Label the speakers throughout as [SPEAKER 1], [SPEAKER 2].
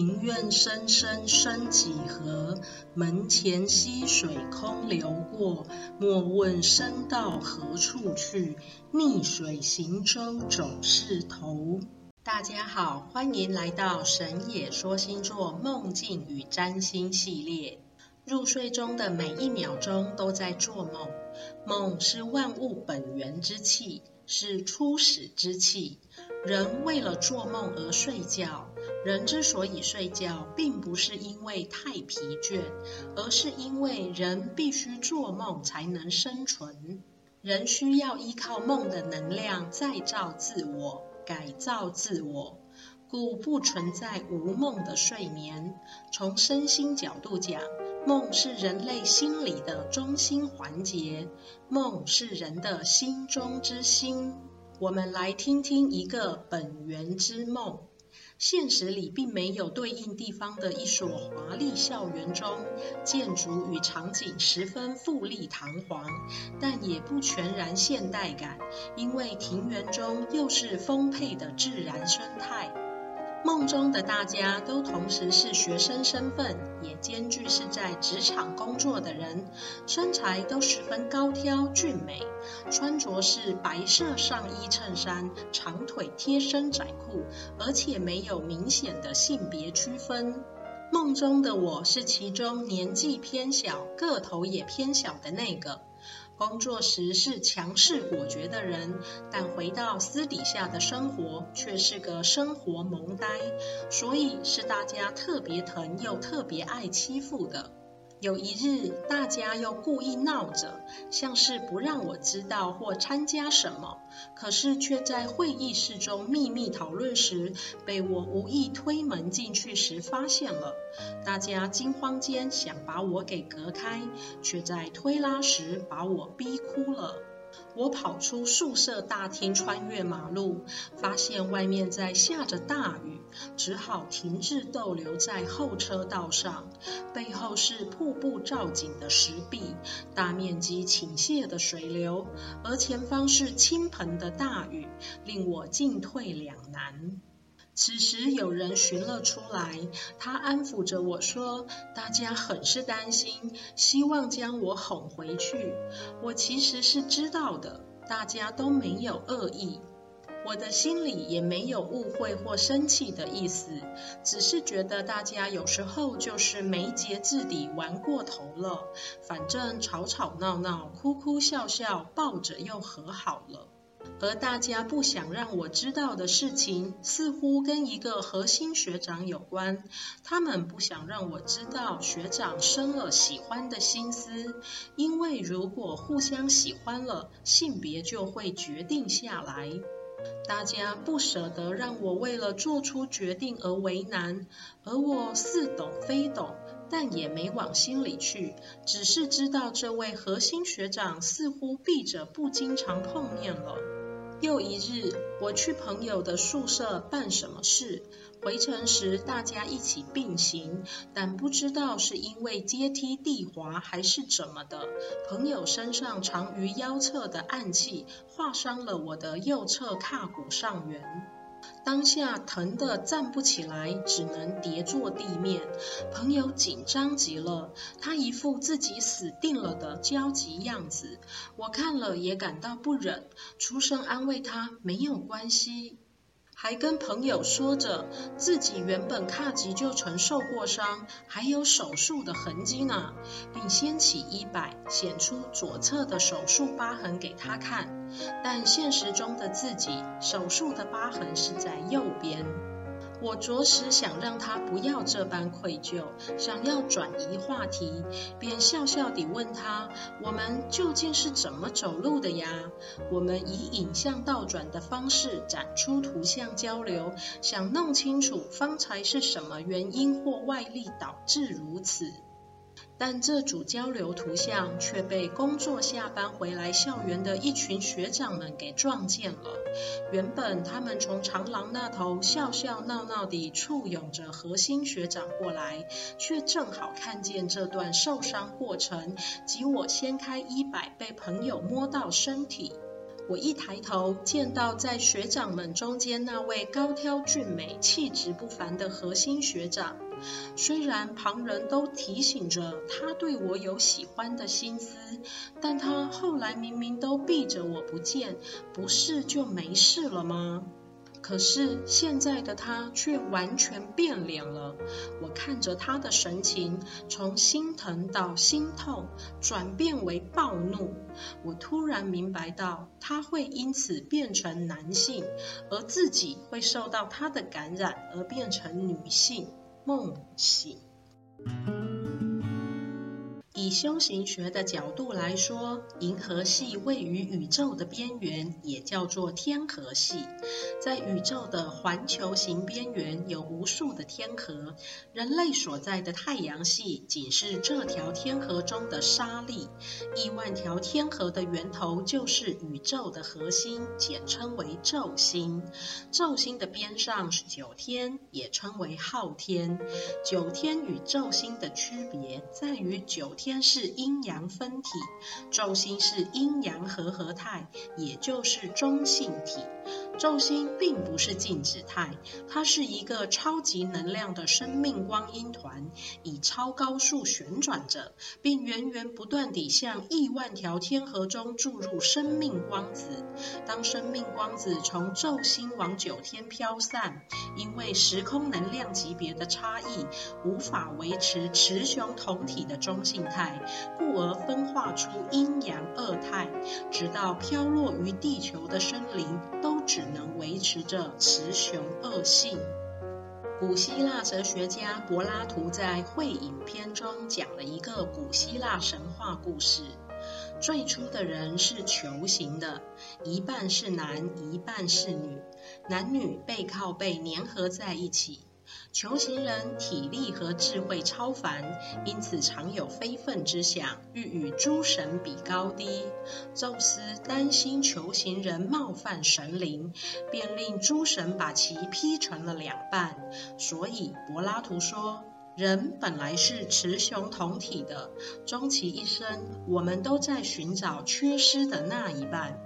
[SPEAKER 1] 庭院深深深几何？门前溪水空流过。莫问身到何处去，逆水行舟总是头。大家好，欢迎来到神野说星座梦境与占星系列。入睡中的每一秒钟都在做梦，梦是万物本源之气，是初始之气。人为了做梦而睡觉。人之所以睡觉，并不是因为太疲倦，而是因为人必须做梦才能生存。人需要依靠梦的能量再造自我、改造自我，故不存在无梦的睡眠。从身心角度讲，梦是人类心理的中心环节，梦是人的心中之心。我们来听听一个本源之梦。现实里并没有对应地方的一所华丽校园中，建筑与场景十分富丽堂皇，但也不全然现代感，因为庭园中又是丰沛的自然生态。梦中的大家都同时是学生身份，也兼具是在职场工作的人，身材都十分高挑俊美，穿着是白色上衣衬衫、长腿贴身窄裤，而且没有明显的性别区分。梦中的我是其中年纪偏小、个头也偏小的那个。工作时是强势果决的人，但回到私底下的生活却是个生活萌呆，所以是大家特别疼又特别爱欺负的。有一日，大家又故意闹着，像是不让我知道或参加什么，可是却在会议室中秘密讨论时，被我无意推门进去时发现了。大家惊慌间想把我给隔开，却在推拉时把我逼哭了。我跑出宿舍大厅，穿越马路，发现外面在下着大雨，只好停滞逗留在后车道上。背后是瀑布造景的石壁，大面积倾泻的水流，而前方是倾盆的大雨，令我进退两难。此时有人寻了出来，他安抚着我说：“大家很是担心，希望将我哄回去。”我其实是知道的，大家都没有恶意，我的心里也没有误会或生气的意思，只是觉得大家有时候就是没节制地玩过头了，反正吵吵闹闹、哭哭笑笑，抱着又和好了。而大家不想让我知道的事情，似乎跟一个核心学长有关。他们不想让我知道学长生了喜欢的心思，因为如果互相喜欢了，性别就会决定下来。大家不舍得让我为了做出决定而为难，而我似懂非懂，但也没往心里去，只是知道这位核心学长似乎避着不经常碰面了。又一日，我去朋友的宿舍办什么事，回程时大家一起并行，但不知道是因为阶梯地滑还是怎么的，朋友身上藏于腰侧的暗器划伤了我的右侧胯骨上缘。当下疼得站不起来，只能跌坐地面。朋友紧张极了，他一副自己死定了的焦急样子，我看了也感到不忍，出声安慰他没有关系。还跟朋友说着自己原本卡级就曾受过伤，还有手术的痕迹呢，并掀起衣摆，显出左侧的手术疤痕给他看。但现实中的自己，手术的疤痕是在右边。我着实想让他不要这般愧疚，想要转移话题，便笑笑地问他：“我们究竟是怎么走路的呀？”我们以影像倒转的方式展出图像交流，想弄清楚方才是什么原因或外力导致如此。但这组交流图像却被工作下班回来校园的一群学长们给撞见了。原本他们从长廊那头笑笑闹闹地簇拥着核心学长过来，却正好看见这段受伤过程及我掀开衣摆被朋友摸到身体。我一抬头，见到在学长们中间那位高挑俊美、气质不凡的核心学长。虽然旁人都提醒着他对我有喜欢的心思，但他后来明明都避着我不见，不是就没事了吗？可是现在的他却完全变脸了。我看着他的神情，从心疼到心痛，转变为暴怒。我突然明白到，他会因此变成男性，而自己会受到他的感染而变成女性。梦醒。以修行学的角度来说，银河系位于宇宙的边缘，也叫做天河系。在宇宙的环球形边缘，有无数的天河。人类所在的太阳系，仅是这条天河中的沙粒。亿万条天河的源头，就是宇宙的核心，简称为昼星。昼星的边上是九天，也称为昊天。九天与昼星的区别，在于九天。天是阴阳分体，昼星是阴阳和合态，也就是中性体。昼星并不是静止态，它是一个超级能量的生命光阴团，以超高速旋转着，并源源不断地向亿万条天河中注入生命光子。当生命光子从昼星往九天飘散，因为时空能量级别的差异，无法维持雌雄同体的中性态，故而分化出阴阳二态，直到飘落于地球的生灵都只能维持着雌雄二性。古希腊哲学家柏拉图在《会影片》中讲了一个古希腊神话故事：最初的人是球形的，一半是男，一半是女，男女背靠背粘合在一起。球形人体力和智慧超凡，因此常有非分之想，欲与诸神比高低。宙斯担心球形人冒犯神灵，便令诸神把其劈成了两半。所以柏拉图说，人本来是雌雄同体的，终其一生，我们都在寻找缺失的那一半。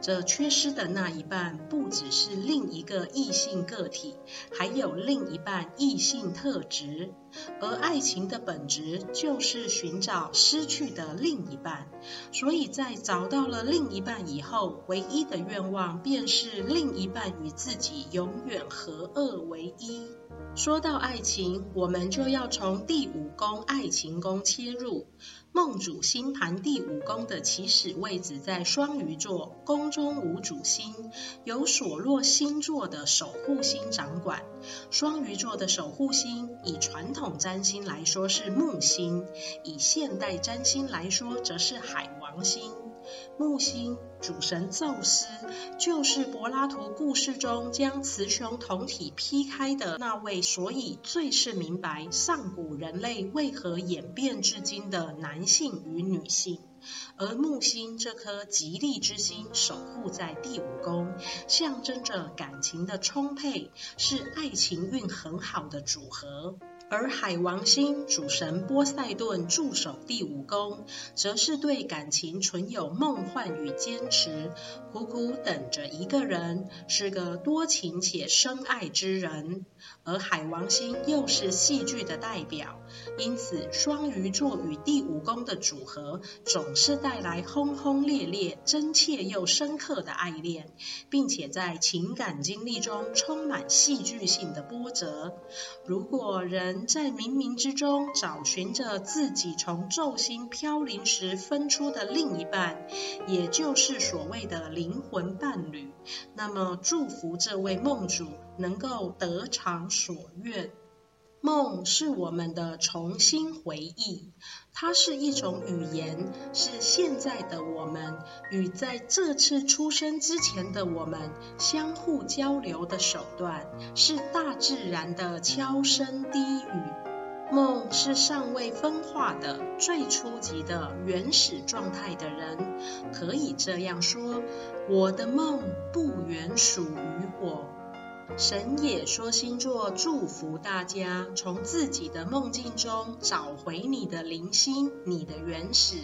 [SPEAKER 1] 这缺失的那一半，不只是另一个异性个体，还有另一半异性特质。而爱情的本质就是寻找失去的另一半。所以在找到了另一半以后，唯一的愿望便是另一半与自己永远合二为一。说到爱情，我们就要从第五宫爱情宫切入。梦主星盘第五宫的起始位置在双鱼座，宫中无主星，由所落星座的守护星掌管。双鱼座的守护星，以传统占星来说是木星，以现代占星来说则是海王星。木星主神宙斯，就是柏拉图故事中将雌雄同体劈开的那位，所以最是明白上古人类为何演变至今的男性与女性。而木星这颗吉利之星守护在第五宫，象征着感情的充沛，是爱情运很好的组合。而海王星主神波塞顿驻守第五宫，则是对感情存有梦幻与坚持，苦苦等着一个人，是个多情且深爱之人。而海王星又是戏剧的代表，因此双鱼座与第五宫的组合，总是带来轰轰烈烈、真切又深刻的爱恋，并且在情感经历中充满戏剧性的波折。如果人在冥冥之中找寻着自己从昼星飘零时分出的另一半，也就是所谓的灵魂伴侣。那么，祝福这位梦主能够得偿所愿。梦是我们的重新回忆，它是一种语言，是现在的我们与在这次出生之前的我们相互交流的手段，是大自然的悄声低语。梦是尚未分化的最初级的原始状态的人，可以这样说：我的梦不原属于我。神也说星座祝福大家，从自己的梦境中找回你的灵心。你的原始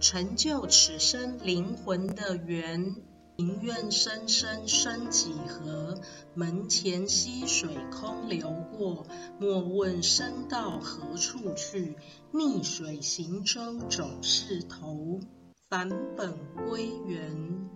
[SPEAKER 1] 成就此生灵魂的缘，庭院深深深几何？门前溪水空流过，莫问身到何处去。逆水行舟总是头，返本归元。